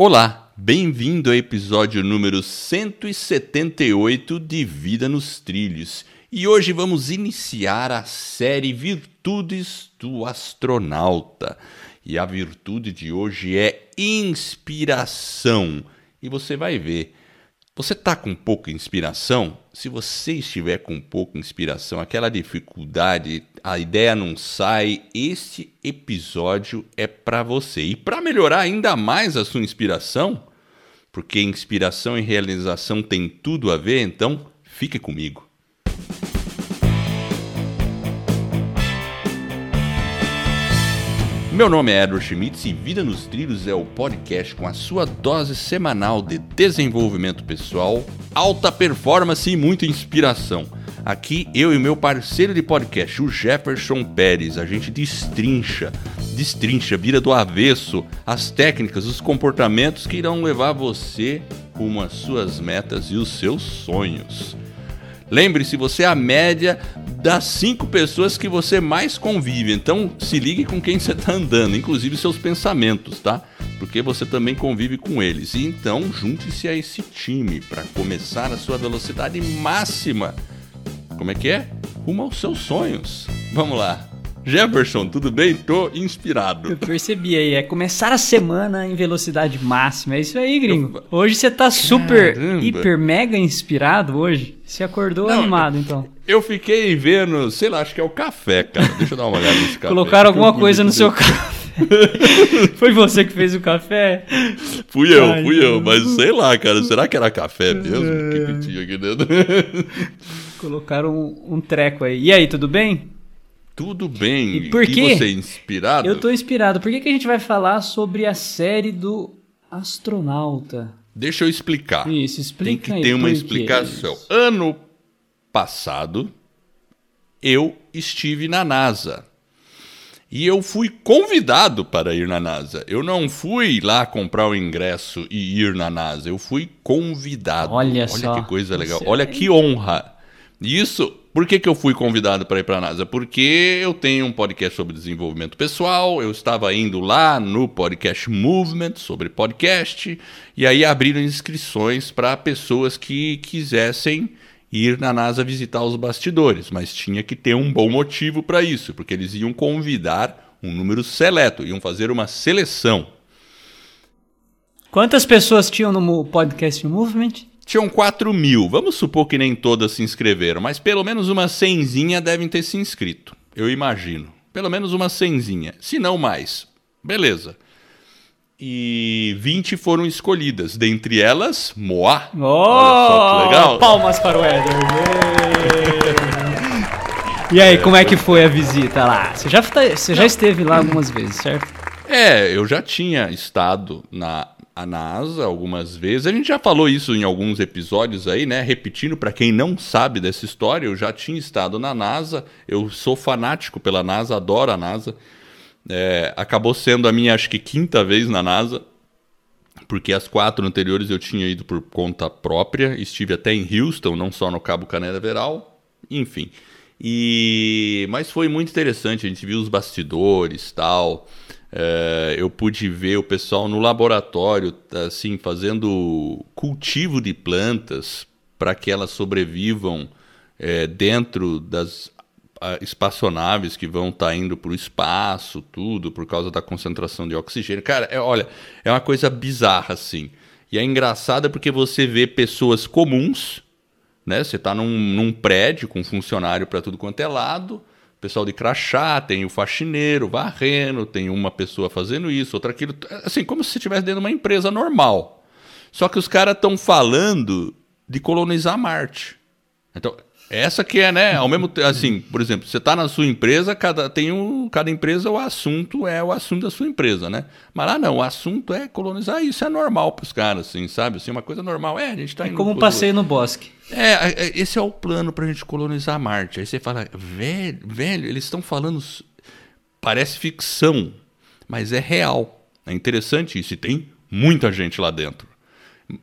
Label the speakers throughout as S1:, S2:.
S1: Olá, bem-vindo ao episódio número 178 de Vida nos Trilhos. E hoje vamos iniciar a série Virtudes do Astronauta. E a virtude de hoje é inspiração. E você vai ver. Você está com pouca inspiração? Se você estiver com pouca inspiração, aquela dificuldade, a ideia não sai, este episódio é para você. E para melhorar ainda mais a sua inspiração, porque inspiração e realização tem tudo a ver, então fique comigo. Meu nome é Edward Schmitz e Vida nos Trilhos é o podcast com a sua dose semanal de desenvolvimento pessoal, alta performance e muita inspiração. Aqui eu e meu parceiro de podcast, o Jefferson Pérez, a gente destrincha, destrincha, vira do avesso as técnicas, os comportamentos que irão levar você rumo às suas metas e os seus sonhos. Lembre-se, você é a média das cinco pessoas que você mais convive. Então se ligue com quem você está andando, inclusive seus pensamentos, tá? Porque você também convive com eles. E então junte-se a esse time para começar a sua velocidade máxima. Como é que é? Rumo aos seus sonhos. Vamos lá. Jefferson, tudo bem? Tô inspirado.
S2: Eu percebi aí, é começar a semana em velocidade máxima. É isso aí, gringo. Hoje você tá super, Caramba. hiper, mega inspirado hoje. Você acordou Não, animado, então.
S1: Eu fiquei vendo, sei lá, acho que é o café, cara. Deixa eu dar uma olhada nesse café.
S2: Colocaram alguma coisa no seu café. Foi você que fez o café?
S1: Fui eu, Ai, fui eu, mas sei lá, cara. Será que era café mesmo? O que, que tinha aqui dentro?
S2: Colocaram um, um treco aí. E aí, tudo bem?
S1: Tudo bem. E por que você é inspirado?
S2: Eu tô inspirado. Por que, que a gente vai falar sobre a série do astronauta?
S1: Deixa eu explicar.
S2: Isso, explica
S1: Tem que ter uma explicação. É ano passado, eu estive na NASA. E eu fui convidado para ir na NASA. Eu não fui lá comprar o ingresso e ir na NASA. Eu fui convidado.
S2: Olha,
S1: Olha
S2: só.
S1: que coisa legal. Olha que honra. Isso por que, que eu fui convidado para ir para a NASA? Porque eu tenho um podcast sobre desenvolvimento pessoal, eu estava indo lá no podcast Movement sobre podcast, e aí abriram inscrições para pessoas que quisessem ir na NASA visitar os bastidores, mas tinha que ter um bom motivo para isso, porque eles iam convidar um número seleto, iam fazer uma seleção.
S2: Quantas pessoas tinham no podcast Movement?
S1: Tinham 4 mil. Vamos supor que nem todas se inscreveram, mas pelo menos uma cenzinha devem ter se inscrito. Eu imagino. Pelo menos uma cenzinha. Se não mais. Beleza. E 20 foram escolhidas. Dentre elas, Moá.
S2: Oh, Olha só que legal. Palmas para o Éder. e aí, como é que foi a visita lá? Você já, tá, você já esteve lá algumas vezes, certo?
S1: É, eu já tinha estado na a NASA algumas vezes. A gente já falou isso em alguns episódios aí, né? Repetindo para quem não sabe dessa história, eu já tinha estado na NASA. Eu sou fanático pela NASA, adoro a NASA. É, acabou sendo a minha, acho que quinta vez na NASA, porque as quatro anteriores eu tinha ido por conta própria. Estive até em Houston, não só no Cabo Canaveral, enfim. E mas foi muito interessante. A gente viu os bastidores, tal. É, eu pude ver o pessoal no laboratório, assim, fazendo cultivo de plantas para que elas sobrevivam é, dentro das espaçonaves que vão estar tá indo para o espaço, tudo, por causa da concentração de oxigênio. Cara, é, olha, é uma coisa bizarra, assim. E é engraçada porque você vê pessoas comuns, né? Você está num, num prédio com funcionário para tudo quanto é lado, pessoal de crachá, tem o faxineiro varrendo, tem uma pessoa fazendo isso, outra aquilo. Assim, como se estivesse dentro de uma empresa normal. Só que os caras estão falando de colonizar Marte. Então, essa que é, né? Ao mesmo tempo, assim, por exemplo, você está na sua empresa, cada, tem um, cada empresa, o assunto é o assunto da sua empresa, né? Mas lá não, o assunto é colonizar, isso é normal para os caras, assim, sabe? Assim, uma coisa normal. É, a gente está
S2: é como um passeio no bosque.
S1: É, é, esse é o plano para a gente colonizar Marte. Aí você fala, velho, velho eles estão falando. Parece ficção, mas é real. É interessante isso. E tem muita gente lá dentro.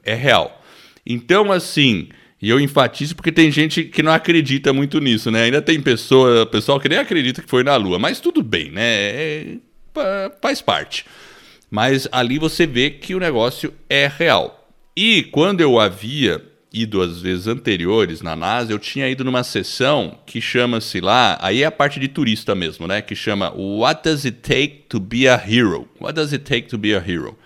S1: É real. Então, assim. E eu enfatizo porque tem gente que não acredita muito nisso, né? Ainda tem pessoa, pessoal que nem acredita que foi na Lua, mas tudo bem, né? É, faz parte. Mas ali você vê que o negócio é real. E quando eu havia ido às vezes anteriores na NASA, eu tinha ido numa sessão que chama-se lá, aí é a parte de turista mesmo, né? Que chama What Does It Take to Be a Hero? What Does It Take to Be a Hero?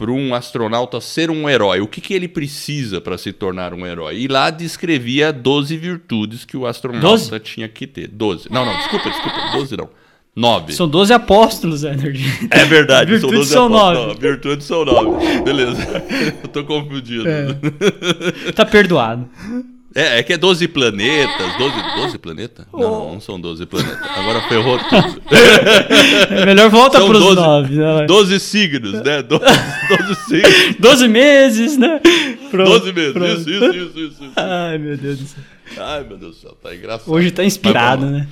S1: Para um astronauta ser um herói, o que, que ele precisa para se tornar um herói? E lá descrevia 12 virtudes que o astronauta 12? tinha que ter. 12. Não, não, desculpa, desculpa, 12 não. Nove.
S2: São 12 apóstolos, Energy.
S1: É verdade,
S2: são 12 são apóstolos. Nove.
S1: virtudes são nove. Beleza. Eu tô confundido.
S2: É. Tá perdoado.
S1: É, é que é 12 planetas. 12, 12 planetas? Oh. Não, não são 12 planetas. Agora ferrou tudo.
S2: É melhor volta pros 12, 9.
S1: Né? 12 signos, né? 12, 12 signos.
S2: 12 meses, né?
S1: Pronto, 12 meses. Pronto. Isso, isso, isso, isso, isso.
S2: Ai, meu Deus do céu.
S1: Ai, meu Deus do céu. Tá engraçado.
S2: Hoje tá inspirado, né?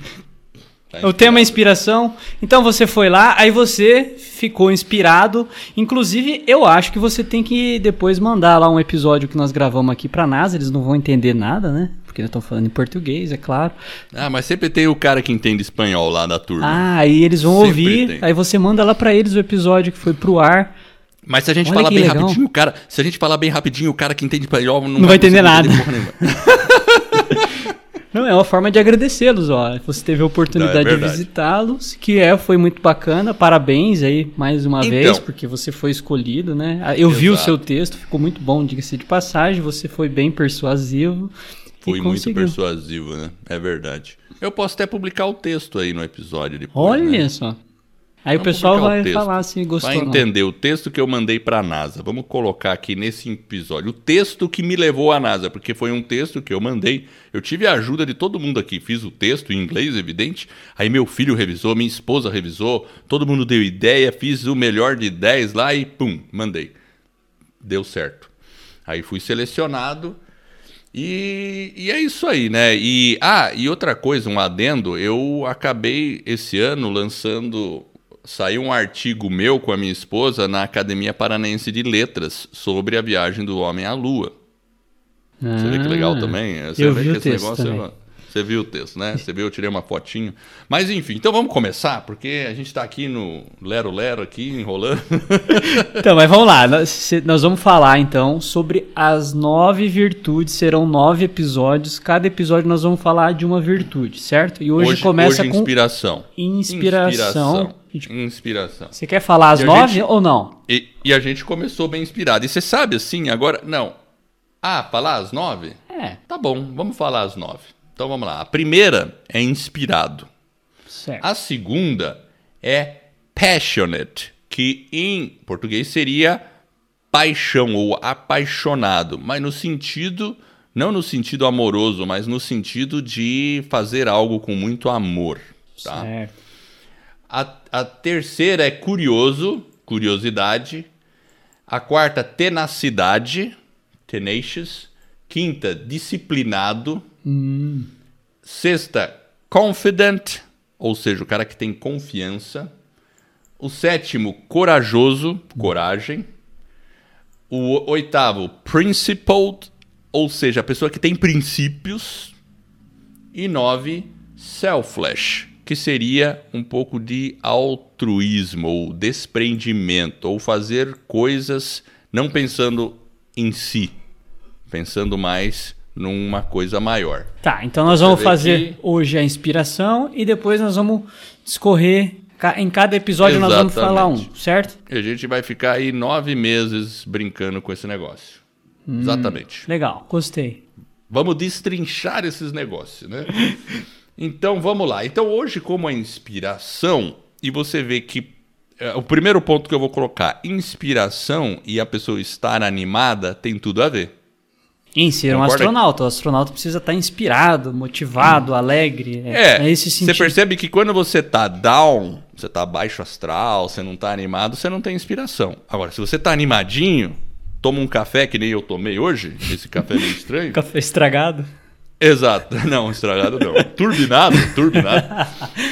S2: Tá o tema é inspiração. Então você foi lá, aí você ficou inspirado. Inclusive, eu acho que você tem que depois mandar lá um episódio que nós gravamos aqui pra NASA. Eles não vão entender nada, né? Porque eles estão falando em português, é claro.
S1: Ah, mas sempre tem o cara que entende espanhol lá da turma.
S2: Ah, aí eles vão sempre ouvir. Tem. Aí você manda lá para eles o episódio que foi pro ar.
S1: Mas se a gente Olha falar bem legal. rapidinho, o cara. Se a gente falar bem rapidinho, o cara que entende espanhol não,
S2: não vai, vai entender nada. Não, é uma forma de agradecê-los, ó. Você teve a oportunidade é de visitá-los, que é, foi muito bacana. Parabéns aí, mais uma então, vez, porque você foi escolhido, né? Eu exato. vi o seu texto, ficou muito bom, diga-se de passagem. Você foi bem persuasivo.
S1: Fui muito persuasivo, né? É verdade. Eu posso até publicar o texto aí no episódio depois.
S2: Olha
S1: né?
S2: só. Aí Vamos o pessoal vai o falar se gostou.
S1: Vai entender o texto que eu mandei para a NASA. Vamos colocar aqui nesse episódio o texto que me levou à NASA, porque foi um texto que eu mandei. Eu tive a ajuda de todo mundo aqui. Fiz o texto em inglês, evidente. Aí meu filho revisou, minha esposa revisou, todo mundo deu ideia, fiz o melhor de 10 lá e pum, mandei. Deu certo. Aí fui selecionado. E, e, é isso aí, né? E ah, e outra coisa, um adendo, eu acabei esse ano lançando saiu um artigo meu com a minha esposa na Academia Paranense de Letras sobre a viagem do homem à Lua. Ah, você vê que legal ah, também? Você
S2: eu vi o texto também.
S1: É você viu o texto, né? Você viu, eu tirei uma fotinho. Mas enfim, então vamos começar, porque a gente está aqui no Lero Lero, aqui, enrolando.
S2: então, mas vamos lá. Nós, nós, vamos falar então sobre as nove virtudes. Serão nove episódios. Cada episódio nós vamos falar de uma virtude, certo? E hoje, hoje começa
S1: hoje
S2: com.
S1: Inspiração.
S2: Inspiração.
S1: Inspiração.
S2: Você quer falar as nove gente, ou não?
S1: E, e, a gente começou bem inspirado. E você sabe assim, agora. Não. Ah, falar as nove?
S2: É.
S1: Tá bom, vamos falar as nove. Então vamos lá. A primeira é inspirado.
S2: Certo.
S1: A segunda é passionate, que em português seria paixão ou apaixonado, mas no sentido não no sentido amoroso, mas no sentido de fazer algo com muito amor, tá?
S2: Certo.
S1: A, a terceira é curioso, curiosidade. A quarta, tenacidade, tenacious. Quinta, disciplinado.
S2: Hum.
S1: Sexta, confident, ou seja, o cara que tem confiança. O sétimo, corajoso, coragem. O oitavo, principled, ou seja, a pessoa que tem princípios. E nove, selfless, que seria um pouco de altruísmo ou desprendimento, ou fazer coisas não pensando em si, pensando mais numa coisa maior.
S2: Tá, então nós vamos fazer que... hoje a inspiração e depois nós vamos discorrer. Em cada episódio Exatamente. nós vamos falar um, certo?
S1: E a gente vai ficar aí nove meses brincando com esse negócio. Hum, Exatamente.
S2: Legal, gostei.
S1: Vamos destrinchar esses negócios, né? Então vamos lá. Então hoje, como a inspiração, e você vê que é, o primeiro ponto que eu vou colocar, inspiração e a pessoa estar animada, tem tudo a ver.
S2: Em ser um astronauta. O astronauta precisa estar inspirado, motivado, hum. alegre.
S1: É, é, esse sentido. Você percebe que quando você está down, você está baixo astral, você não está animado, você não tem inspiração. Agora, se você está animadinho, toma um café que nem eu tomei hoje, esse café meio estranho.
S2: café estragado.
S1: Exato. Não, estragado não. turbinado, turbinado.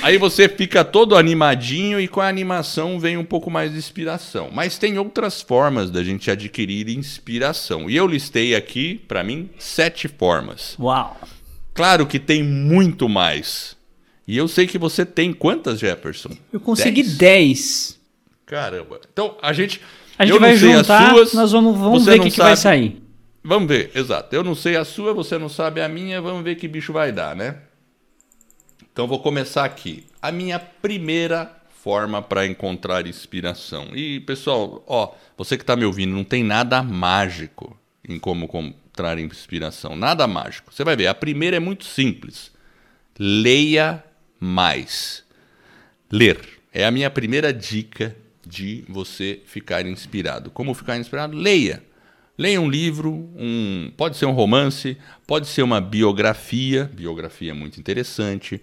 S1: Aí você fica todo animadinho e com a animação vem um pouco mais de inspiração. Mas tem outras formas da gente adquirir inspiração. E eu listei aqui, para mim, sete formas.
S2: Uau!
S1: Claro que tem muito mais. E eu sei que você tem quantas, Jefferson?
S2: Eu consegui dez.
S1: Caramba. Então, a gente.
S2: A gente vai juntar, suas, nós vamos, vamos ver o que, que vai sair.
S1: Vamos ver, exato. Eu não sei a sua, você não sabe a minha, vamos ver que bicho vai dar, né? Então vou começar aqui. A minha primeira forma para encontrar inspiração. E pessoal, ó, você que está me ouvindo, não tem nada mágico em como encontrar inspiração, nada mágico. Você vai ver, a primeira é muito simples. Leia mais. Ler é a minha primeira dica de você ficar inspirado. Como ficar inspirado? Leia. Leia um livro, um, pode ser um romance, pode ser uma biografia, biografia muito interessante,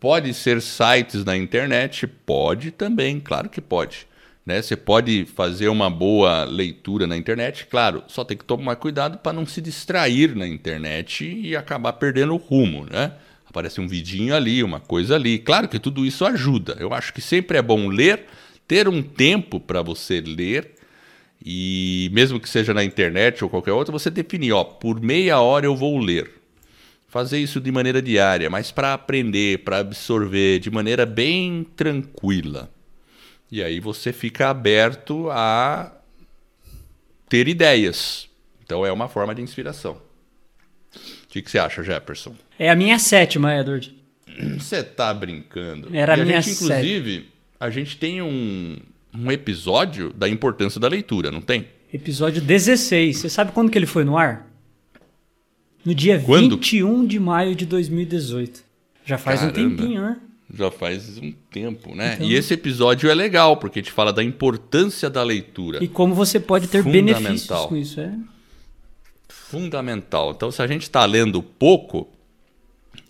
S1: pode ser sites na internet, pode também, claro que pode. Né? Você pode fazer uma boa leitura na internet, claro, só tem que tomar cuidado para não se distrair na internet e acabar perdendo o rumo, né? Aparece um vidinho ali, uma coisa ali. Claro que tudo isso ajuda. Eu acho que sempre é bom ler, ter um tempo para você ler e mesmo que seja na internet ou qualquer outra, você definir, ó, por meia hora eu vou ler. Fazer isso de maneira diária, mas para aprender, para absorver de maneira bem tranquila. E aí você fica aberto a ter ideias. Então é uma forma de inspiração. O que, que você acha, Jefferson?
S2: É a minha sétima, Edward.
S1: Você tá brincando.
S2: Era
S1: e
S2: a minha
S1: gente, inclusive, sétima. a gente tem um, um episódio da importância da leitura, não tem?
S2: Episódio 16. Você sabe quando que ele foi no ar? No dia quando? 21 de maio de 2018. Já faz Caramba. um tempinho, né?
S1: Já faz um tempo, né? Então... E esse episódio é legal, porque te fala da importância da leitura.
S2: E como você pode ter benefícios com isso, é?
S1: Fundamental. Então, se a gente está lendo pouco,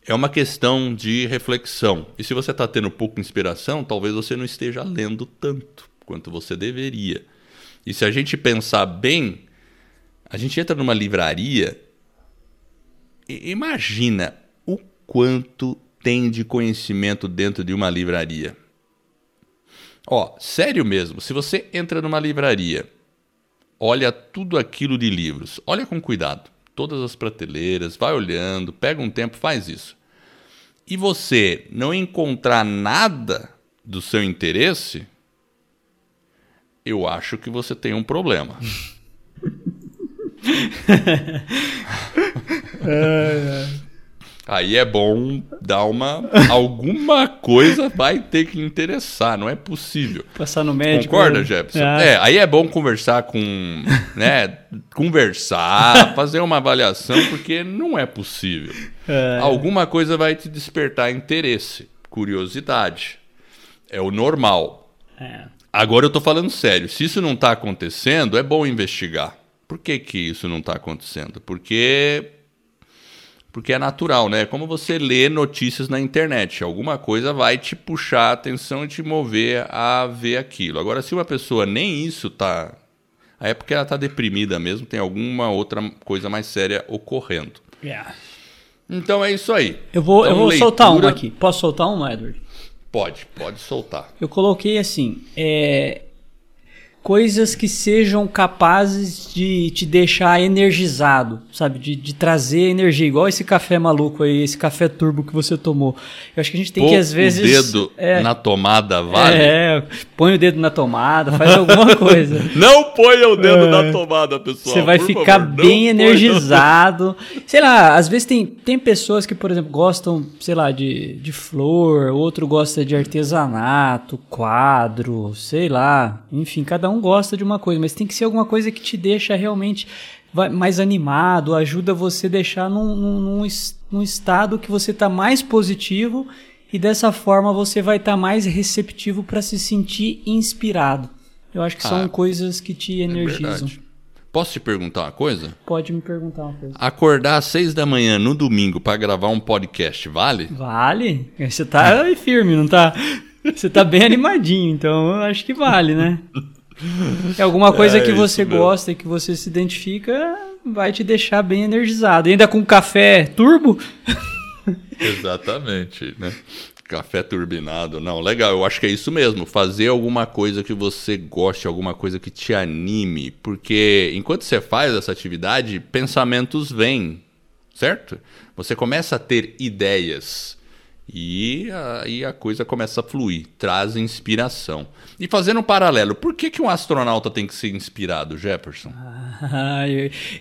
S1: é uma questão de reflexão. E se você está tendo pouca inspiração, talvez você não esteja lendo tanto quanto você deveria. E se a gente pensar bem, a gente entra numa livraria e imagina o quanto tem de conhecimento dentro de uma livraria. Ó, sério mesmo, se você entra numa livraria, olha tudo aquilo de livros, olha com cuidado, todas as prateleiras, vai olhando, pega um tempo, faz isso. E você não encontrar nada do seu interesse, eu acho que você tem um problema. Aí é bom dar uma. Alguma coisa vai ter que interessar, não é possível.
S2: Passar no médico.
S1: Concorda, né? Jefferson? Ah. É, aí é bom conversar com. né? Conversar, fazer uma avaliação, porque não é possível. É. Alguma coisa vai te despertar interesse, curiosidade. É o normal. É. Agora eu estou falando sério. Se isso não está acontecendo, é bom investigar. Por que, que isso não está acontecendo? Porque porque é natural, né? É como você lê notícias na internet. Alguma coisa vai te puxar a atenção e te mover a ver aquilo. Agora, se uma pessoa nem isso tá. Aí é porque ela tá deprimida mesmo, tem alguma outra coisa mais séria ocorrendo.
S2: Yeah.
S1: Então é isso aí.
S2: Eu vou,
S1: então,
S2: eu vou leitura... soltar uma aqui. Posso soltar uma, Edward?
S1: Pode, pode soltar.
S2: Eu coloquei assim: é, coisas que sejam capazes de te deixar energizado, sabe? De, de trazer energia, igual esse café maluco aí, esse café turbo que você tomou. Eu acho que a gente tem Pô que, às vezes.
S1: o dedo é, na tomada, vale?
S2: É, põe o dedo na tomada, faz alguma coisa.
S1: não ponha o dedo é, na tomada, pessoal.
S2: Você vai ficar favor, bem energizado. Sei lá, às vezes tem, tem pessoas que, por exemplo, gostam, sei lá, de, de flor, outro gosta de artesanato, quadro, sei lá. Enfim, cada um um gosta de uma coisa, mas tem que ser alguma coisa que te deixa realmente mais animado, ajuda você a deixar num, num, num estado que você está mais positivo e dessa forma você vai estar tá mais receptivo para se sentir inspirado. Eu acho que ah, são coisas que te é energizam. É
S1: Posso te perguntar uma coisa?
S2: Pode me perguntar uma coisa.
S1: Acordar às seis da manhã no domingo para gravar um podcast, vale?
S2: Vale. Você tá firme, não tá? Você tá bem animadinho, então eu acho que vale, né? É alguma coisa é, que você gosta e que você se identifica, vai te deixar bem energizado. E ainda com café turbo?
S1: Exatamente, né? Café turbinado. Não, legal, eu acho que é isso mesmo. Fazer alguma coisa que você goste, alguma coisa que te anime. Porque enquanto você faz essa atividade, pensamentos vêm, certo? Você começa a ter ideias. E aí a coisa começa a fluir, traz inspiração. E fazendo um paralelo, por que, que um astronauta tem que ser inspirado, Jefferson?
S2: Ah,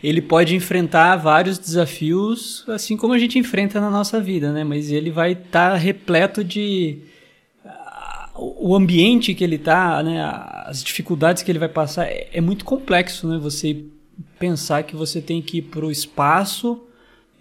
S2: ele pode enfrentar vários desafios, assim como a gente enfrenta na nossa vida, né? Mas ele vai estar tá repleto de ah, o ambiente que ele está, né, as dificuldades que ele vai passar é, é, muito complexo, né? Você pensar que você tem que ir para o espaço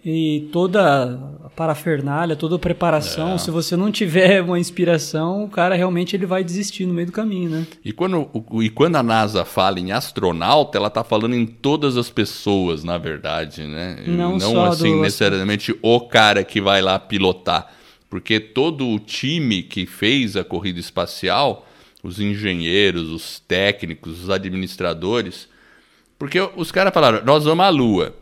S2: e toda a parafernália, toda a preparação, é. se você não tiver uma inspiração, o cara realmente ele vai desistir no meio do caminho, né?
S1: E quando, e quando a NASA fala em astronauta, ela está falando em todas as pessoas, na verdade, né?
S2: Não, não assim
S1: necessariamente o cara que vai lá pilotar, porque todo o time que fez a corrida espacial, os engenheiros, os técnicos, os administradores, porque os caras falaram, nós vamos à Lua.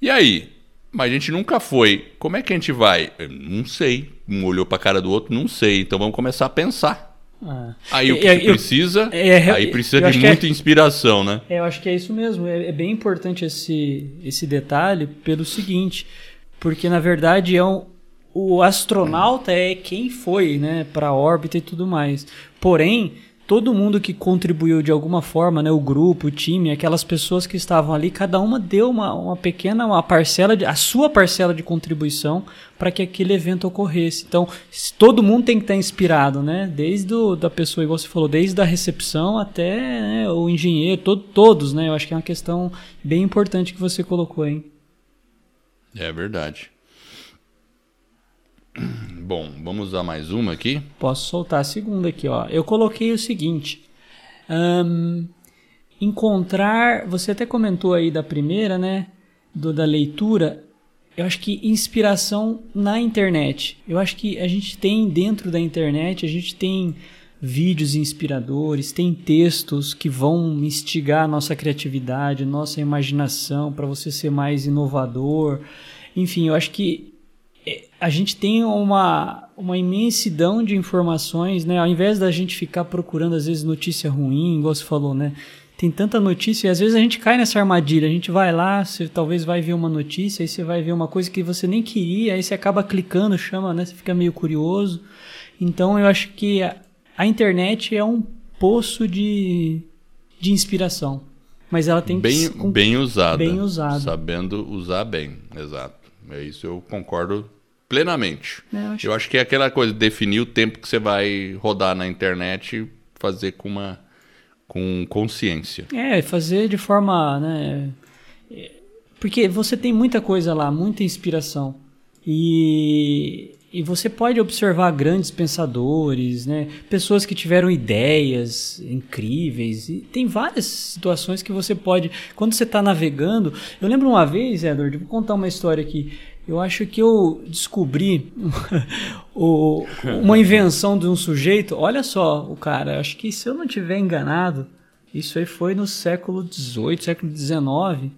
S1: E aí? Mas a gente nunca foi. Como é que a gente vai? Eu não sei. Um olhou para a cara do outro, não sei. Então vamos começar a pensar. Ah. Aí o que, eu, precisa? É, é, aí precisa de muita é, inspiração, né?
S2: É, eu acho que é isso mesmo. É, é, bem importante esse, esse detalhe pelo seguinte, porque na verdade é um, o astronauta é quem foi, né, para a órbita e tudo mais. Porém, todo mundo que contribuiu de alguma forma, né, o grupo, o time, aquelas pessoas que estavam ali, cada uma deu uma, uma pequena uma parcela, de, a sua parcela de contribuição para que aquele evento ocorresse. Então, todo mundo tem que estar inspirado, né? Desde o, da pessoa, igual você falou, desde a recepção até né, o engenheiro, todo, todos, né? Eu acho que é uma questão bem importante que você colocou, hein?
S1: É verdade. Bom, vamos usar mais uma aqui?
S2: Posso soltar a segunda aqui, ó. Eu coloquei o seguinte. Um, encontrar. Você até comentou aí da primeira, né? Do, da leitura. Eu acho que inspiração na internet. Eu acho que a gente tem dentro da internet, a gente tem vídeos inspiradores, tem textos que vão instigar a nossa criatividade, nossa imaginação para você ser mais inovador. Enfim, eu acho que a gente tem uma, uma imensidão de informações, né? Ao invés da gente ficar procurando, às vezes, notícia ruim, igual você falou, né? Tem tanta notícia e às vezes a gente cai nessa armadilha. A gente vai lá, você talvez vai ver uma notícia, aí você vai ver uma coisa que você nem queria, aí você acaba clicando, chama, né? Você fica meio curioso. Então eu acho que a, a internet é um poço de, de inspiração. Mas ela tem
S1: bem,
S2: que ser
S1: bem usada.
S2: Bem usada.
S1: Sabendo usar bem, exato. É isso eu concordo plenamente.
S2: É, eu, acho...
S1: eu acho que é aquela coisa, definir o tempo que você vai rodar na internet e fazer com uma com consciência.
S2: É, fazer de forma, né, porque você tem muita coisa lá, muita inspiração. E, e você pode observar grandes pensadores, né? pessoas que tiveram ideias incríveis. E tem várias situações que você pode. Quando você está navegando. Eu lembro uma vez, Edward, vou contar uma história aqui. Eu acho que eu descobri o, uma invenção de um sujeito. Olha só, o cara, acho que se eu não tiver enganado, isso aí foi no século XVIII, século XIX.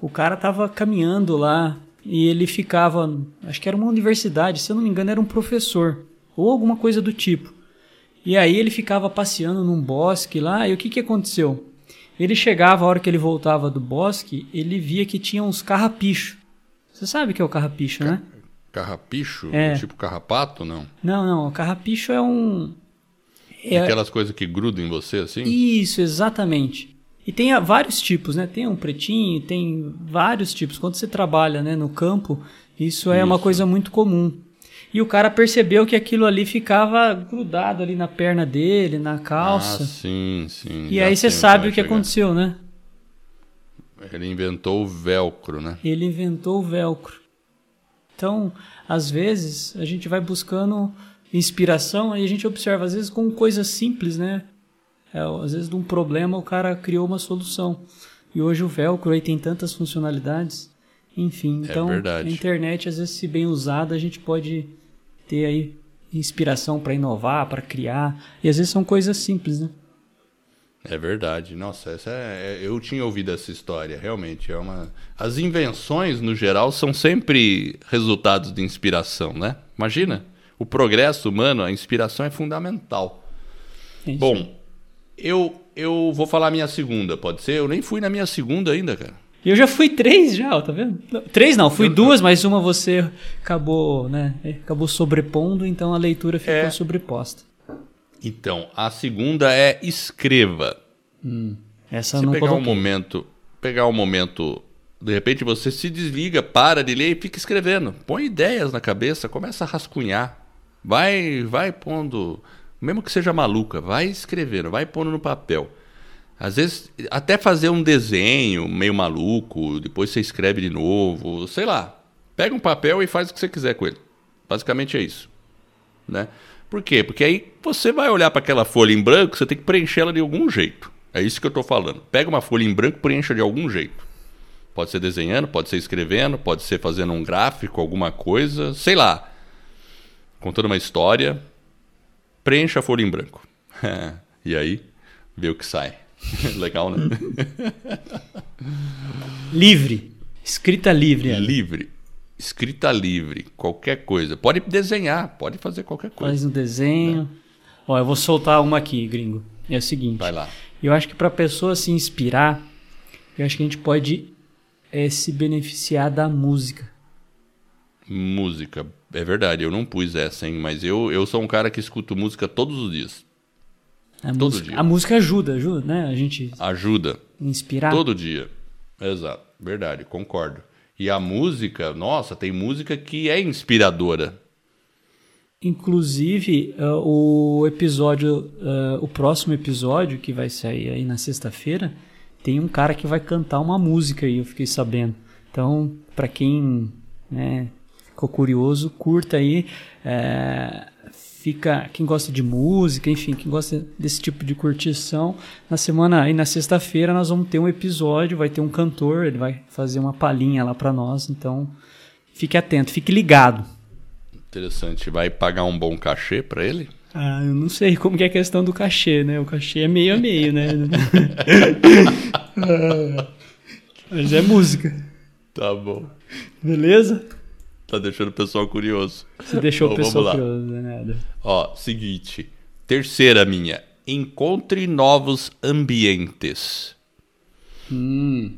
S2: O cara estava caminhando lá e ele ficava, acho que era uma universidade, se eu não me engano, era um professor ou alguma coisa do tipo. E aí ele ficava passeando num bosque lá, e o que, que aconteceu? Ele chegava, a hora que ele voltava do bosque, ele via que tinha uns carrapichos você sabe o que é o carrapicho, né?
S1: Carrapicho? É. Tipo carrapato, não?
S2: Não, não. O carrapicho é um.
S1: É... Aquelas coisas que grudam em você, assim?
S2: Isso, exatamente. E tem vários tipos, né? Tem um pretinho, tem vários tipos. Quando você trabalha né, no campo, isso é isso. uma coisa muito comum. E o cara percebeu que aquilo ali ficava grudado ali na perna dele, na calça. Ah,
S1: sim, sim.
S2: E aí você sabe o que chegar. aconteceu, né?
S1: Ele inventou o velcro, né?
S2: Ele inventou o velcro. Então, às vezes, a gente vai buscando inspiração e a gente observa, às vezes, com coisas simples, né? É, às vezes, de um problema, o cara criou uma solução. E hoje o velcro aí tem tantas funcionalidades. Enfim, é então,
S1: é
S2: a internet, às vezes, se bem usada, a gente pode ter aí inspiração para inovar, para criar. E às vezes são coisas simples, né?
S1: É verdade. Nossa, essa é, é, eu tinha ouvido essa história, realmente é uma As invenções no geral são sempre resultados de inspiração, né? Imagina, o progresso humano, a inspiração é fundamental. Isso. Bom, eu eu vou falar minha segunda, pode ser? Eu nem fui na minha segunda ainda, cara.
S2: Eu já fui três já, tá vendo? Não, três não, fui eu, duas, mas uma você acabou, né? Acabou sobrepondo, então a leitura ficou é. sobreposta.
S1: Então, a segunda é escreva.
S2: Hum, essa
S1: você
S2: não
S1: pegar
S2: coloquei.
S1: um momento, pegar um momento, de repente você se desliga, para de ler e fica escrevendo. Põe ideias na cabeça, começa a rascunhar. Vai, vai pondo, mesmo que seja maluca, vai escrevendo, vai pondo no papel. Às vezes, até fazer um desenho meio maluco, depois você escreve de novo, sei lá. Pega um papel e faz o que você quiser com ele. Basicamente é isso. Né? Por quê? Porque aí você vai olhar para aquela folha em branco, você tem que preencher ela de algum jeito. É isso que eu estou falando. Pega uma folha em branco, preencha de algum jeito. Pode ser desenhando, pode ser escrevendo, pode ser fazendo um gráfico, alguma coisa, sei lá. Contando uma história. Preencha a folha em branco. e aí, vê o que sai. Legal, né?
S2: livre. Escrita livre.
S1: Livre. Escrita livre. Qualquer coisa. Pode desenhar, pode fazer qualquer coisa.
S2: Faz um desenho. É. Ó, eu vou soltar uma aqui, gringo. É o seguinte.
S1: Vai lá.
S2: Eu acho que para a pessoa se inspirar, eu acho que a gente pode é, se beneficiar da música.
S1: Música. É verdade, eu não pus essa, hein? Mas eu, eu sou um cara que escuto música todos os dias.
S2: A Todo música, dia. A música ajuda, ajuda, né? A gente.
S1: Ajuda.
S2: Inspirar.
S1: Todo dia. Exato. Verdade, concordo. E a música, nossa, tem música que é inspiradora.
S2: Inclusive, uh, o episódio, uh, o próximo episódio, que vai sair aí na sexta-feira, tem um cara que vai cantar uma música aí, eu fiquei sabendo. Então, para quem né, ficou curioso, curta aí. É, fica quem gosta de música, enfim, quem gosta desse tipo de curtição, na semana aí na sexta-feira nós vamos ter um episódio, vai ter um cantor, ele vai fazer uma palhinha lá para nós, então fique atento, fique ligado.
S1: Interessante, vai pagar um bom cachê para ele?
S2: Ah, eu não sei como que é a questão do cachê, né? O cachê é meio a meio, né? Mas é música.
S1: Tá bom.
S2: Beleza?
S1: Tá deixando o pessoal curioso.
S2: Você deixou Bom, o pessoal curioso, né?
S1: Ó, seguinte. Terceira minha. Encontre novos ambientes.
S2: Hum.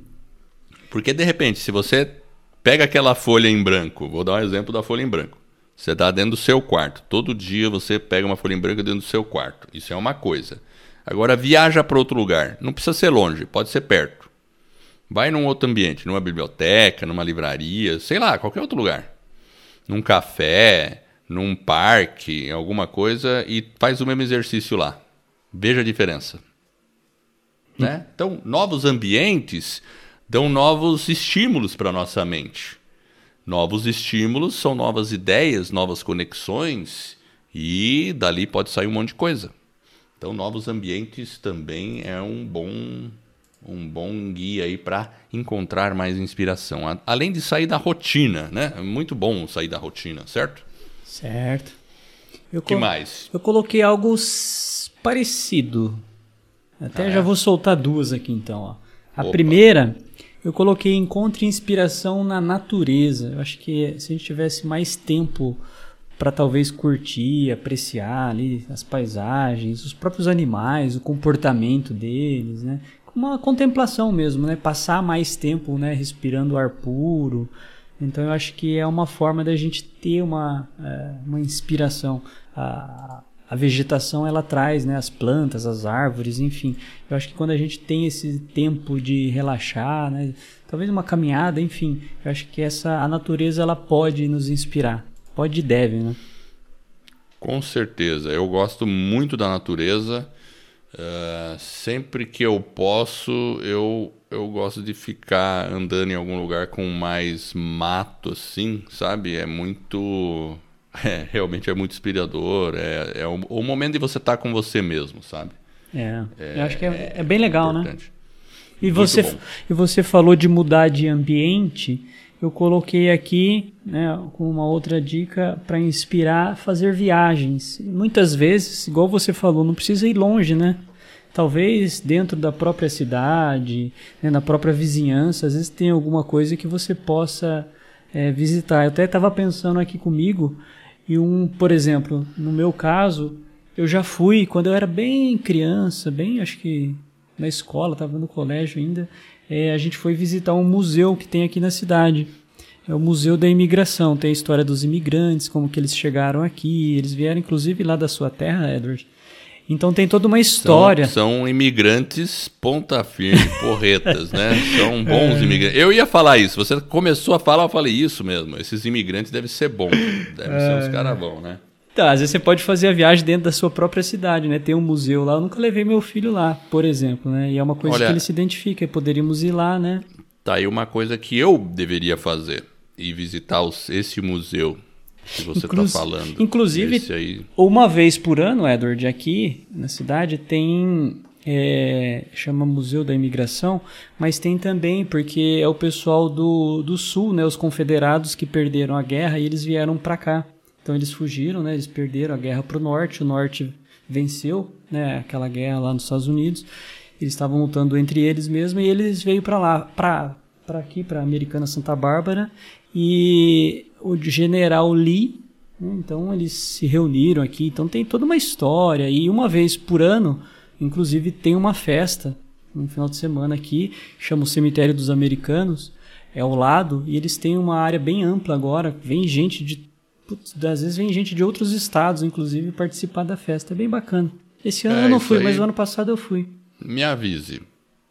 S1: Porque de repente, se você pega aquela folha em branco, vou dar um exemplo da folha em branco. Você está dentro do seu quarto. Todo dia você pega uma folha em branco dentro do seu quarto. Isso é uma coisa. Agora viaja para outro lugar. Não precisa ser longe, pode ser perto. Vai num outro ambiente, numa biblioteca, numa livraria, sei lá, qualquer outro lugar num café, num parque, alguma coisa e faz o mesmo exercício lá. Veja a diferença. Hum. Né? Então, novos ambientes dão novos estímulos para nossa mente. Novos estímulos são novas ideias, novas conexões e dali pode sair um monte de coisa. Então, novos ambientes também é um bom um bom guia aí para encontrar mais inspiração. Além de sair da rotina, né? É muito bom sair da rotina, certo?
S2: Certo.
S1: O que mais?
S2: Eu coloquei algo parecido. Até ah, já é? vou soltar duas aqui então. Ó. A Opa. primeira, eu coloquei encontre inspiração na natureza. Eu acho que se a gente tivesse mais tempo para talvez curtir, apreciar ali as paisagens, os próprios animais, o comportamento deles, né? Uma contemplação mesmo, né? Passar mais tempo, né? Respirando ar puro. Então eu acho que é uma forma da gente ter uma, é, uma inspiração. A, a vegetação ela traz, né? As plantas, as árvores, enfim. Eu acho que quando a gente tem esse tempo de relaxar, né? Talvez uma caminhada, enfim. Eu acho que essa a natureza ela pode nos inspirar, pode e deve, né?
S1: Com certeza. Eu gosto muito da natureza. Uh, sempre que eu posso, eu, eu gosto de ficar andando em algum lugar com mais mato, assim, sabe? É muito. É, realmente é muito inspirador. É, é o, o momento de você estar tá com você mesmo, sabe?
S2: É, é eu acho que é, é bem legal, né? E você, e você falou de mudar de ambiente. Eu coloquei aqui né, com uma outra dica para inspirar fazer viagens. Muitas vezes, igual você falou, não precisa ir longe, né? Talvez dentro da própria cidade, né, na própria vizinhança, às vezes tem alguma coisa que você possa é, visitar. Eu até estava pensando aqui comigo e um, por exemplo, no meu caso, eu já fui quando eu era bem criança, bem, acho que na escola, estava no colégio ainda. É, a gente foi visitar um museu que tem aqui na cidade. É o Museu da Imigração. Tem a história dos imigrantes, como que eles chegaram aqui. Eles vieram, inclusive, lá da sua terra, Edward. Então tem toda uma história.
S1: São, são imigrantes ponta firme, porretas, né? São bons é. imigrantes. Eu ia falar isso. Você começou a falar, eu falei isso mesmo. Esses imigrantes devem ser bons. Devem é. ser uns é. caras bons, né?
S2: Então, às vezes você pode fazer a viagem dentro da sua própria cidade, né? Tem um museu lá. Eu nunca levei meu filho lá, por exemplo, né? E é uma coisa Olha, que ele se identifica. Poderíamos ir lá, né?
S1: Tá aí uma coisa que eu deveria fazer. E visitar os, esse museu que você está falando.
S2: Inclusive, uma vez por ano, Edward, aqui na cidade tem é, chama Museu da Imigração, mas tem também porque é o pessoal do, do sul, né, os confederados que perderam a guerra e eles vieram para cá. Então eles fugiram, né, eles perderam a guerra para o norte, o norte venceu, né, aquela guerra lá nos Estados Unidos. Eles estavam lutando entre eles mesmo e eles veio para lá, para para aqui, para Americana Santa Bárbara e o general Lee. Né? Então eles se reuniram aqui. Então tem toda uma história. E uma vez por ano, inclusive, tem uma festa no final de semana aqui, chama o Cemitério dos Americanos. É ao lado, e eles têm uma área bem ampla agora. Vem gente de. Putz, às vezes vem gente de outros estados, inclusive, participar da festa. É bem bacana. Esse ano é, eu não fui, aí... mas o ano passado eu fui.
S1: Me avise.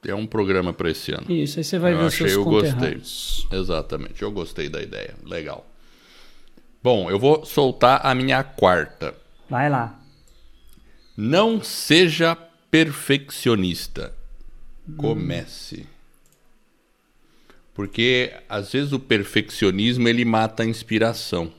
S1: É um programa para esse ano.
S2: Isso, aí você vai eu ver achei, os seus
S1: Eu gostei. Exatamente, eu gostei da ideia. Legal. Bom, eu vou soltar a minha quarta.
S2: Vai lá.
S1: Não seja perfeccionista. Comece. Porque às vezes o perfeccionismo ele mata a inspiração.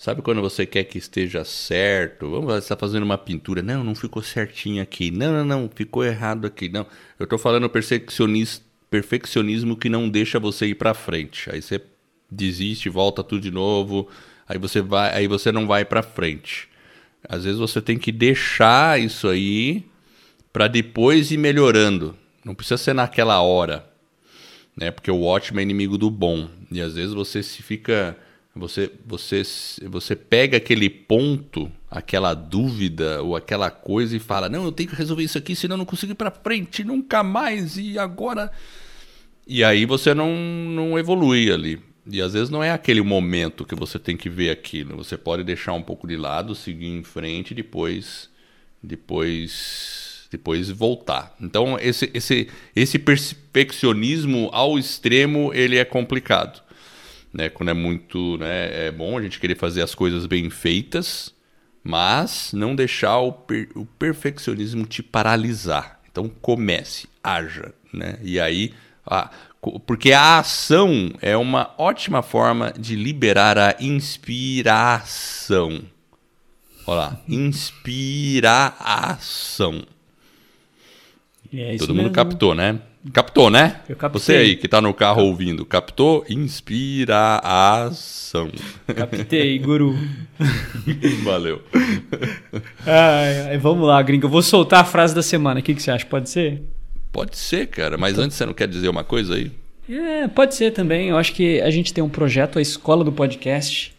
S1: Sabe quando você quer que esteja certo? Vamos, você está fazendo uma pintura. Não, não ficou certinho aqui. Não, não, não, ficou errado aqui. Não. Eu estou falando perfeccionismo, perfeccionismo que não deixa você ir para frente. Aí você desiste, volta tudo de novo. Aí você vai, aí você não vai para frente. Às vezes você tem que deixar isso aí para depois ir melhorando. Não precisa ser naquela hora, né? Porque o ótimo é inimigo do bom. E às vezes você se fica você, você, você pega aquele ponto, aquela dúvida ou aquela coisa e fala: Não, eu tenho que resolver isso aqui, senão eu não consigo ir para frente nunca mais. E agora. E aí você não, não evolui ali. E às vezes não é aquele momento que você tem que ver aquilo. Você pode deixar um pouco de lado, seguir em frente e depois. Depois. Depois voltar. Então, esse, esse, esse perfeccionismo ao extremo ele é complicado né? Quando é muito, né? É bom a gente querer fazer as coisas bem feitas, mas não deixar o, per o perfeccionismo te paralisar. Então comece, haja, né? E aí, a, porque a ação é uma ótima forma de liberar a inspiração. Olha lá, inspiração. É Todo mundo mesmo. captou, né? Captou, né? Você aí que tá no carro ouvindo, captou? Inspiração.
S2: Captei, guru.
S1: Valeu.
S2: Ai, ai, vamos lá, gringo. Eu vou soltar a frase da semana. O que, que você acha? Pode ser?
S1: Pode ser, cara. Mas então... antes você não quer dizer uma coisa aí?
S2: É, pode ser também. Eu acho que a gente tem um projeto, a Escola do Podcast.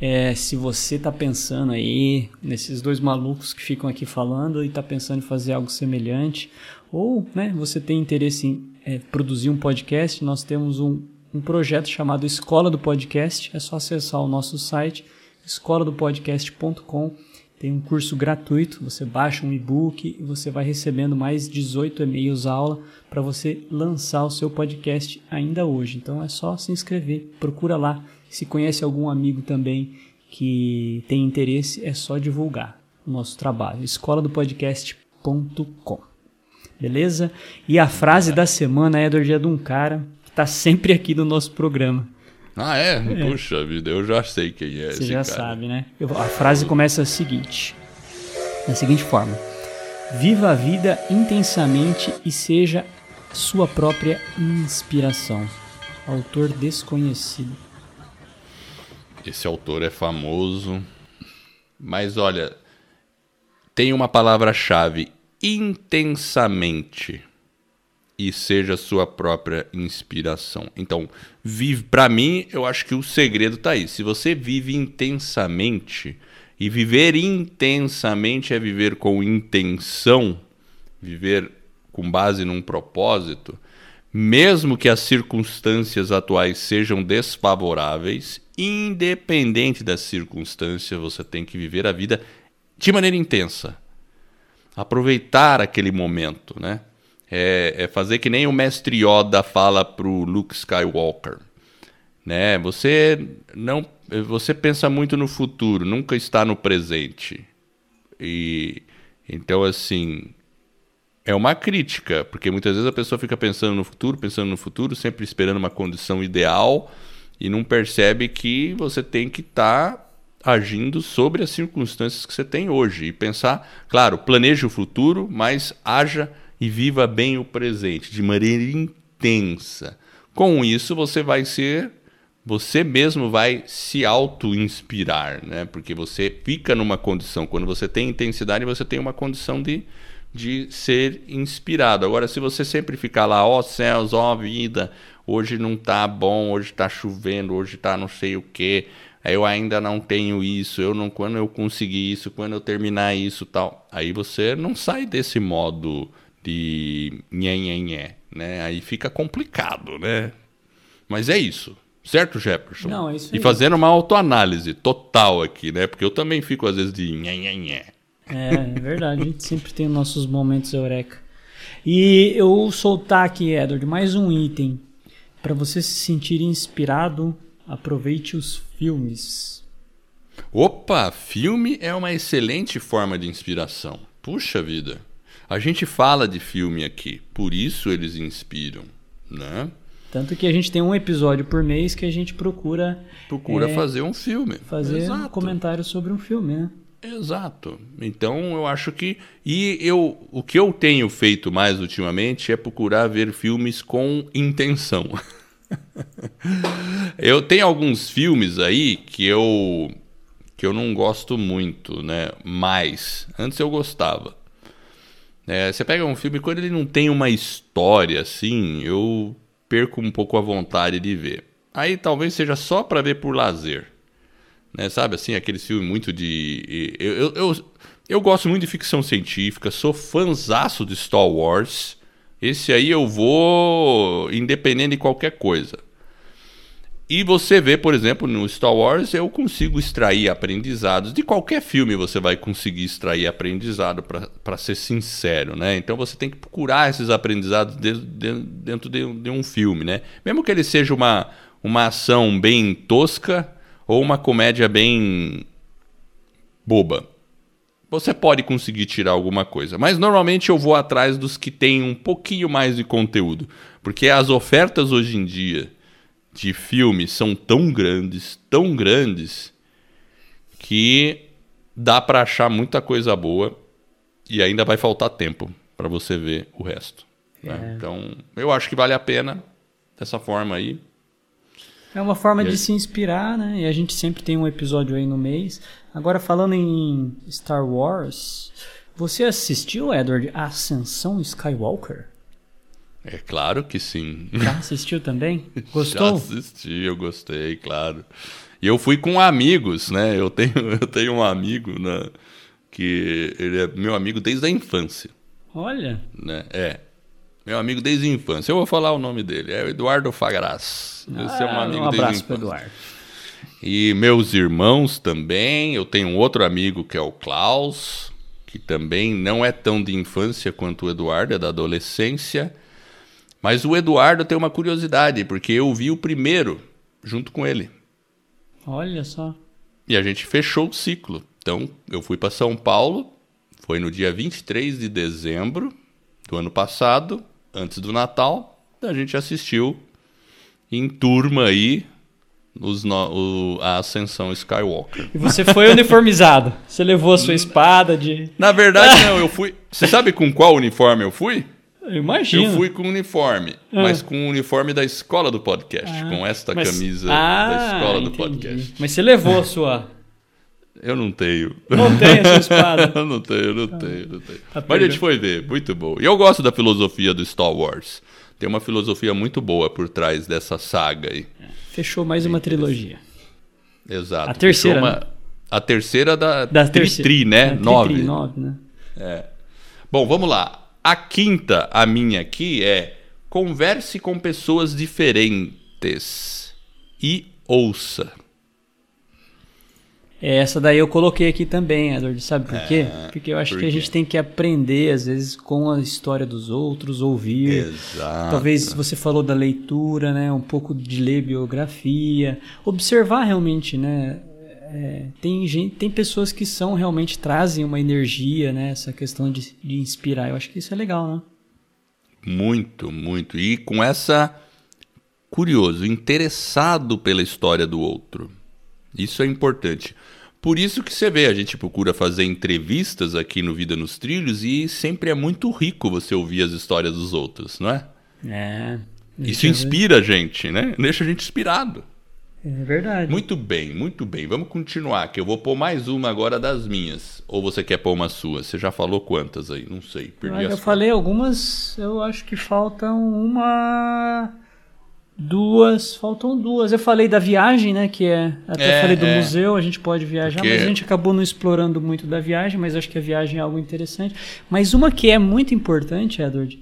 S2: É, se você está pensando aí nesses dois malucos que ficam aqui falando e está pensando em fazer algo semelhante, ou né, você tem interesse em é, produzir um podcast, nós temos um, um projeto chamado Escola do Podcast. É só acessar o nosso site, escoladopodcast.com. Tem um curso gratuito, você baixa um e-book e você vai recebendo mais 18 e-mails aula para você lançar o seu podcast ainda hoje. Então é só se inscrever, procura lá. Se conhece algum amigo também que tem interesse, é só divulgar o nosso trabalho. escoladopodcast.com. Beleza? E a frase da semana é do dia de um cara que está sempre aqui no nosso programa.
S1: Ah, é? é? Puxa vida, eu já sei quem é Você
S2: já cara. sabe, né? Eu, a frase começa a seguinte, da seguinte forma: Viva a vida intensamente e seja sua própria inspiração. Autor desconhecido.
S1: Esse autor é famoso, mas olha, tem uma palavra-chave intensamente e seja sua própria inspiração. Então, vive para mim, eu acho que o segredo está aí. Se você vive intensamente e viver intensamente é viver com intenção, viver com base num propósito, mesmo que as circunstâncias atuais sejam desfavoráveis, independente das circunstâncias, você tem que viver a vida de maneira intensa. Aproveitar aquele momento, né? É, é fazer que nem o mestre Yoda fala pro Luke Skywalker, né? Você não, você pensa muito no futuro, nunca está no presente. E então assim, é uma crítica, porque muitas vezes a pessoa fica pensando no futuro, pensando no futuro, sempre esperando uma condição ideal e não percebe que você tem que estar tá agindo sobre as circunstâncias que você tem hoje e pensar, claro, planeje o futuro, mas haja e viva bem o presente de maneira intensa. Com isso você vai ser você mesmo vai se auto-inspirar, né? Porque você fica numa condição, quando você tem intensidade, você tem uma condição de de ser inspirado. Agora, se você sempre ficar lá, ó oh, céus, ó oh, vida, hoje não tá bom, hoje tá chovendo, hoje tá não sei o que, eu ainda não tenho isso, eu não quando eu conseguir isso, quando eu terminar isso, tal. Aí você não sai desse modo de nhé, nhé, nhé, né? Aí fica complicado, né? Mas é isso. Certo, Jefferson?
S2: Não, é isso aí.
S1: E fazendo uma autoanálise total aqui, né? Porque eu também fico às vezes de nhé, nhé, nhé.
S2: É, é verdade. A gente sempre tem nossos momentos eureka. E eu soltar aqui, Edward, mais um item. Para você se sentir inspirado, aproveite os filmes.
S1: Opa, filme é uma excelente forma de inspiração. Puxa vida. A gente fala de filme aqui, por isso eles inspiram, né?
S2: Tanto que a gente tem um episódio por mês que a gente procura
S1: procura é, fazer um filme,
S2: fazer Exato. um comentário sobre um filme, né?
S1: Exato. Então eu acho que e eu o que eu tenho feito mais ultimamente é procurar ver filmes com intenção. eu tenho alguns filmes aí que eu que eu não gosto muito, né? Mas antes eu gostava. É, você pega um filme quando ele não tem uma história assim, eu perco um pouco a vontade de ver. Aí talvez seja só para ver por lazer. Né? Sabe assim, aqueles filmes muito de. Eu, eu, eu, eu, gosto muito de ficção científica, sou fãzaço de Star Wars. Esse aí eu vou independente de qualquer coisa. E você vê, por exemplo, no Star Wars, eu consigo extrair aprendizados. De qualquer filme você vai conseguir extrair aprendizado, para ser sincero, né? Então você tem que procurar esses aprendizados de, de, dentro de, de, um filme, né? Mesmo que ele seja uma, uma ação bem tosca, ou uma comédia bem boba. Você pode conseguir tirar alguma coisa, mas normalmente eu vou atrás dos que têm um pouquinho mais de conteúdo, porque as ofertas hoje em dia de filmes são tão grandes, tão grandes que dá para achar muita coisa boa e ainda vai faltar tempo para você ver o resto. Né? É. Então, eu acho que vale a pena dessa forma aí.
S2: É uma forma e de aí... se inspirar, né? E a gente sempre tem um episódio aí no mês. Agora, falando em Star Wars, você assistiu, Edward, Ascensão Skywalker?
S1: É claro que sim.
S2: Já assistiu também? Gostou?
S1: Já assisti, eu gostei, claro. E eu fui com amigos, né? Eu tenho, eu tenho um amigo né, que ele é meu amigo desde a infância.
S2: Olha.
S1: Né? É. Meu amigo desde a infância. Eu vou falar o nome dele. É o Eduardo Fagras.
S2: Esse é um ah, amigo um abraço para Eduardo.
S1: E meus irmãos também. Eu tenho um outro amigo que é o Klaus, que também não é tão de infância quanto o Eduardo, é da adolescência. Mas o Eduardo tem uma curiosidade, porque eu vi o primeiro junto com ele.
S2: Olha só.
S1: E a gente fechou o ciclo. Então, eu fui para São Paulo, foi no dia 23 de dezembro do ano passado, antes do Natal. A gente assistiu em turma aí no, o, a Ascensão Skywalker.
S2: E você foi uniformizado? Você levou a sua espada de.
S1: Na verdade, não, eu fui. Você sabe com qual uniforme eu fui?
S2: Imagina.
S1: Eu fui com uniforme, ah. mas com o uniforme da escola do podcast, ah. com esta mas... camisa ah, da escola entendi. do podcast.
S2: Mas você levou a sua.
S1: Eu não tenho.
S2: Não tem a sua espada?
S1: eu não tenho, não tenho, não tenho. Tá mas a gente foi ver, muito bom. E eu gosto da filosofia do Star Wars. Tem uma filosofia muito boa por trás dessa saga aí.
S2: Fechou mais uma trilogia.
S1: Exato.
S2: A terceira. Uma... Né?
S1: A terceira da, da tri, terceira. tri, né? É, nove.
S2: Tri, nove, né?
S1: É. Bom, vamos lá. A quinta, a minha aqui, é converse com pessoas diferentes e ouça.
S2: Essa daí eu coloquei aqui também, Edward. Sabe por quê? É, Porque eu acho que a gente tem que aprender, às vezes, com a história dos outros, ouvir.
S1: Exato.
S2: Talvez você falou da leitura, né? Um pouco de ler biografia. Observar realmente, né? É, tem, gente, tem pessoas que são realmente trazem uma energia, né? Essa questão de, de inspirar. Eu acho que isso é legal, né?
S1: Muito, muito. E com essa curioso, interessado pela história do outro. Isso é importante. Por isso que você vê, a gente procura fazer entrevistas aqui no Vida nos Trilhos e sempre é muito rico você ouvir as histórias dos outros, não é?
S2: É.
S1: Isso inspira a gente, né? Deixa a gente inspirado.
S2: É verdade.
S1: Muito bem, muito bem. Vamos continuar, que eu vou pôr mais uma agora das minhas. Ou você quer pôr uma sua? Você já falou quantas aí? Não sei.
S2: Perdi eu, eu falei algumas, eu acho que faltam uma Duas, faltam duas. Eu falei da viagem, né? Que é. Até é, falei do é. museu, a gente pode viajar, Porque... mas a gente acabou não explorando muito da viagem, mas acho que a viagem é algo interessante. Mas uma que é muito importante, Edward,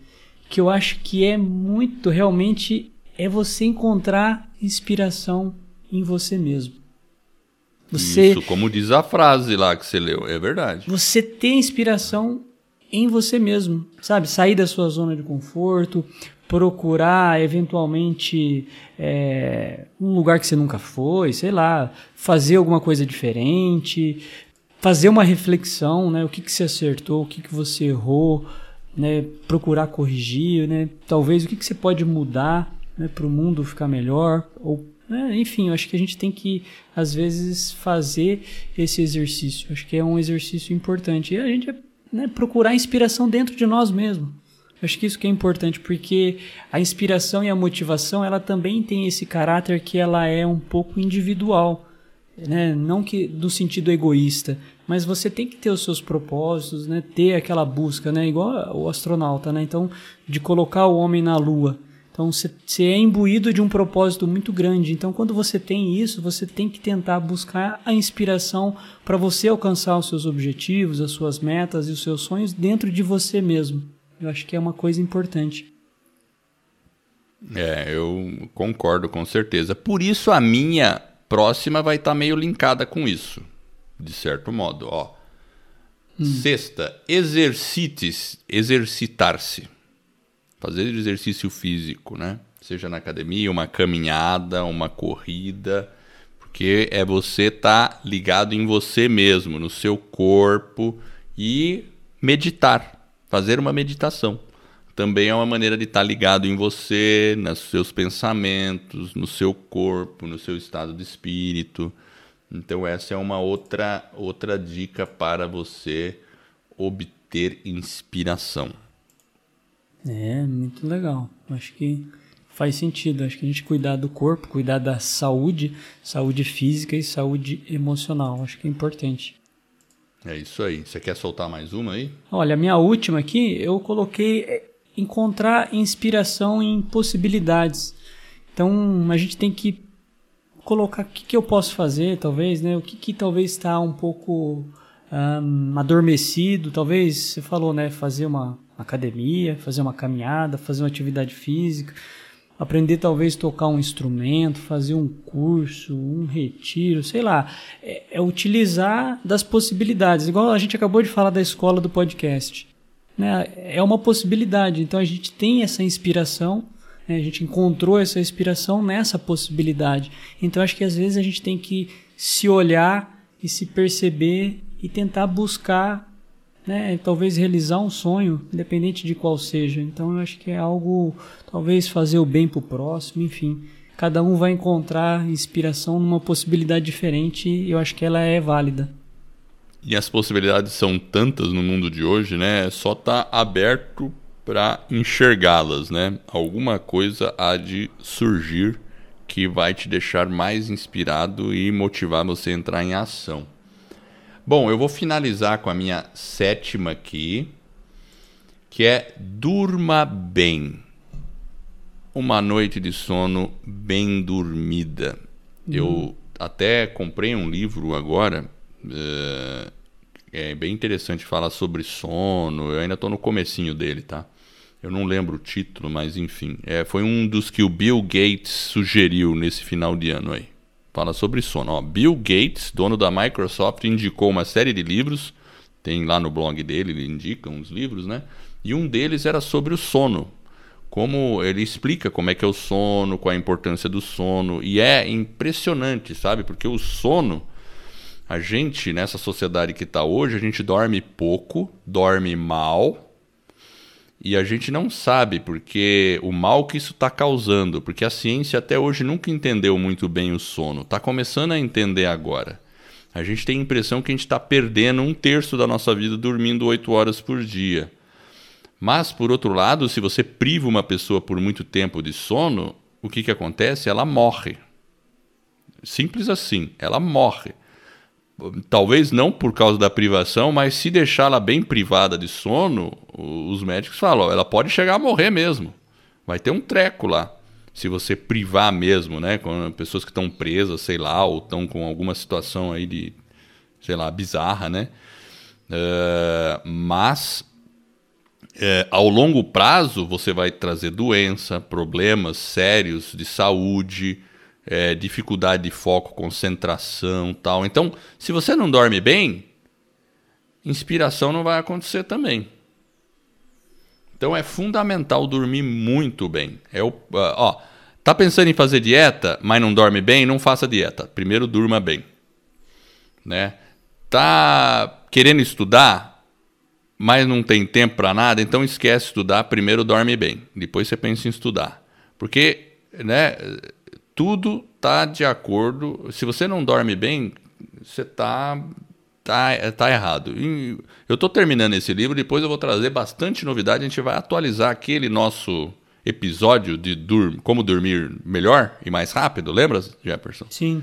S2: que eu acho que é muito realmente é você encontrar inspiração em você mesmo.
S1: Você, Isso, como diz a frase lá que você leu, é verdade.
S2: Você ter inspiração em você mesmo, sabe? Sair da sua zona de conforto, procurar eventualmente é, um lugar que você nunca foi, sei lá, fazer alguma coisa diferente, fazer uma reflexão, né? O que, que você acertou, o que, que você errou, né? Procurar corrigir, né? Talvez o que, que você pode mudar né? para o mundo ficar melhor ou né? enfim, eu acho que a gente tem que às vezes fazer esse exercício. Eu acho que é um exercício importante e a gente né, procurar inspiração dentro de nós mesmos. Acho que isso que é importante, porque a inspiração e a motivação, ela também tem esse caráter que ela é um pouco individual, né? Não que do sentido egoísta, mas você tem que ter os seus propósitos, né? Ter aquela busca, né? Igual o astronauta, né? Então, de colocar o homem na lua. Então, você é imbuído de um propósito muito grande. Então, quando você tem isso, você tem que tentar buscar a inspiração para você alcançar os seus objetivos, as suas metas e os seus sonhos dentro de você mesmo. Eu acho que é uma coisa importante.
S1: É, eu concordo com certeza. Por isso a minha próxima vai estar tá meio linkada com isso, de certo modo, ó. Hum. Sexta, exercite exercitar-se. Fazer exercício físico, né? Seja na academia, uma caminhada, uma corrida, porque é você estar tá ligado em você mesmo, no seu corpo e meditar fazer uma meditação. Também é uma maneira de estar ligado em você, nos seus pensamentos, no seu corpo, no seu estado de espírito. Então essa é uma outra outra dica para você obter inspiração.
S2: É, muito legal. Acho que faz sentido. Acho que a gente cuidar do corpo, cuidar da saúde, saúde física e saúde emocional. Acho que é importante.
S1: É isso aí. Você quer soltar mais uma aí?
S2: Olha, a minha última aqui, eu coloquei é, encontrar inspiração em possibilidades. Então, a gente tem que colocar o que, que eu posso fazer, talvez, né? O que, que talvez está um pouco um, adormecido. Talvez, você falou, né? Fazer uma academia, fazer uma caminhada, fazer uma atividade física aprender talvez tocar um instrumento, fazer um curso, um retiro, sei lá, é, é, utilizar das possibilidades. Igual a gente acabou de falar da escola do podcast, né? É uma possibilidade. Então a gente tem essa inspiração, né? a gente encontrou essa inspiração nessa possibilidade. Então acho que às vezes a gente tem que se olhar e se perceber e tentar buscar né, talvez realizar um sonho, independente de qual seja. Então eu acho que é algo, talvez fazer o bem para o próximo, enfim. Cada um vai encontrar inspiração numa possibilidade diferente e eu acho que ela é válida.
S1: E as possibilidades são tantas no mundo de hoje, né? É só tá aberto para enxergá-las, né? Alguma coisa há de surgir que vai te deixar mais inspirado e motivar você a entrar em ação. Bom, eu vou finalizar com a minha sétima aqui, que é durma bem. Uma noite de sono bem dormida. Hum. Eu até comprei um livro agora. Uh, é bem interessante falar sobre sono. Eu ainda estou no comecinho dele, tá? Eu não lembro o título, mas enfim. É, foi um dos que o Bill Gates sugeriu nesse final de ano aí. Fala sobre sono. Ó, Bill Gates, dono da Microsoft, indicou uma série de livros. Tem lá no blog dele, ele indica uns livros, né? E um deles era sobre o sono. Como ele explica como é que é o sono, qual a importância do sono. E é impressionante, sabe? Porque o sono, a gente, nessa sociedade que está hoje, a gente dorme pouco, dorme mal e a gente não sabe porque o mal que isso está causando, porque a ciência até hoje nunca entendeu muito bem o sono, está começando a entender agora. A gente tem a impressão que a gente está perdendo um terço da nossa vida dormindo oito horas por dia. Mas, por outro lado, se você priva uma pessoa por muito tempo de sono, o que, que acontece? Ela morre. Simples assim, ela morre talvez não por causa da privação, mas se deixá-la bem privada de sono, os médicos falam, ela pode chegar a morrer mesmo. Vai ter um treco lá. Se você privar mesmo, né? Com pessoas que estão presas, sei lá, ou estão com alguma situação aí de, sei lá, bizarra, né? Uh, mas uh, ao longo prazo você vai trazer doença, problemas sérios de saúde, é, dificuldade de foco, concentração tal. Então, se você não dorme bem, inspiração não vai acontecer também. Então é fundamental dormir muito bem. É o, ó, tá pensando em fazer dieta, mas não dorme bem, não faça dieta. Primeiro durma bem, né? Tá querendo estudar, mas não tem tempo para nada, então esquece estudar. Primeiro dorme bem, depois você pensa em estudar, porque, né? tudo tá de acordo. Se você não dorme bem, você tá tá, tá errado. E eu estou terminando esse livro, depois eu vou trazer bastante novidade. A gente vai atualizar aquele nosso episódio de dur como dormir melhor e mais rápido, lembra, Jefferson?
S2: Sim.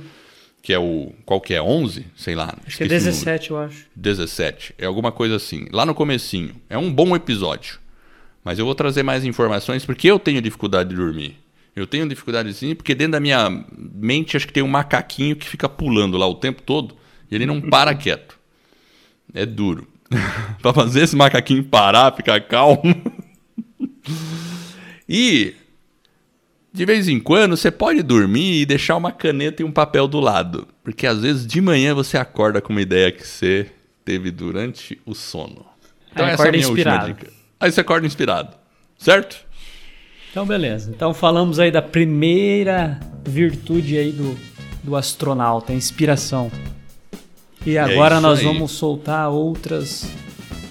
S1: Que é o. Qual que é? 11? Sei lá.
S2: Acho que é 17, eu acho.
S1: 17. É alguma coisa assim. Lá no comecinho. É um bom episódio. Mas eu vou trazer mais informações porque eu tenho dificuldade de dormir. Eu tenho dificuldade sim, porque dentro da minha mente acho que tem um macaquinho que fica pulando lá o tempo todo e ele não para quieto. É duro. para fazer esse macaquinho parar, ficar calmo. e de vez em quando você pode dormir e deixar uma caneta e um papel do lado, porque às vezes de manhã você acorda com uma ideia que você teve durante o sono.
S2: Então Aí essa é a minha inspirado. última dica.
S1: Aí você acorda inspirado, certo?
S2: Então, beleza. Então, falamos aí da primeira virtude aí do, do astronauta, a inspiração. E é agora é nós aí. vamos soltar outras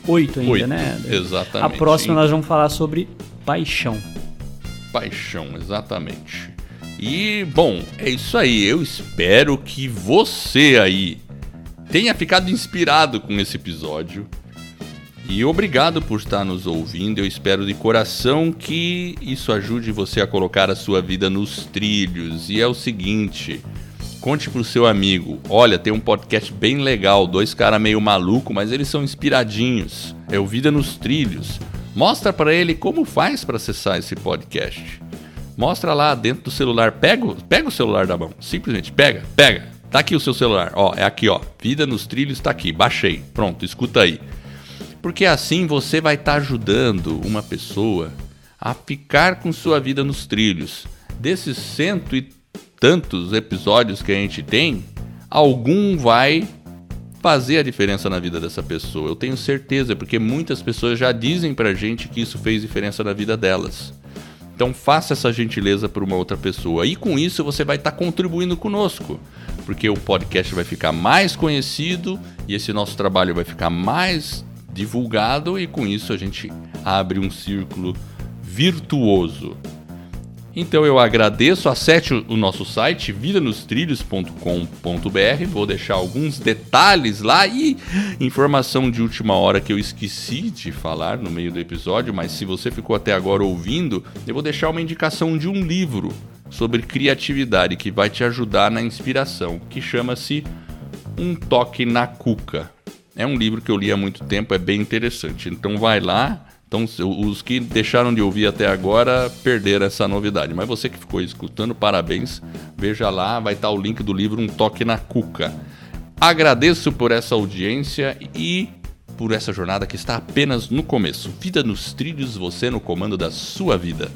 S2: oito ainda, oito, né?
S1: Exatamente.
S2: A próxima nós vamos falar sobre paixão.
S1: Paixão, exatamente. E, bom, é isso aí. Eu espero que você aí tenha ficado inspirado com esse episódio e obrigado por estar nos ouvindo. Eu espero de coração que isso ajude você a colocar a sua vida nos trilhos. E é o seguinte, conte pro seu amigo. Olha, tem um podcast bem legal, dois caras meio maluco, mas eles são inspiradinhos. É o Vida nos Trilhos. Mostra para ele como faz para acessar esse podcast. Mostra lá dentro do celular. Pega, pega o celular da mão. Simplesmente pega, pega. Tá aqui o seu celular. Ó, é aqui, ó. Vida nos Trilhos tá aqui. Baixei. Pronto, escuta aí. Porque assim você vai estar tá ajudando uma pessoa a ficar com sua vida nos trilhos. Desses cento e tantos episódios que a gente tem, algum vai fazer a diferença na vida dessa pessoa. Eu tenho certeza, porque muitas pessoas já dizem pra gente que isso fez diferença na vida delas. Então faça essa gentileza para uma outra pessoa. E com isso você vai estar tá contribuindo conosco, porque o podcast vai ficar mais conhecido e esse nosso trabalho vai ficar mais divulgado e com isso a gente abre um círculo virtuoso. Então eu agradeço, acesse o nosso site vidanostrilhos.com.br, vou deixar alguns detalhes lá e informação de última hora que eu esqueci de falar no meio do episódio, mas se você ficou até agora ouvindo, eu vou deixar uma indicação de um livro sobre criatividade que vai te ajudar na inspiração, que chama-se Um Toque na Cuca. É um livro que eu li há muito tempo, é bem interessante. Então vai lá. Então, os que deixaram de ouvir até agora perderam essa novidade. Mas você que ficou escutando, parabéns. Veja lá, vai estar o link do livro Um Toque na Cuca. Agradeço por essa audiência e por essa jornada que está apenas no começo. Vida nos trilhos, você no comando da sua vida.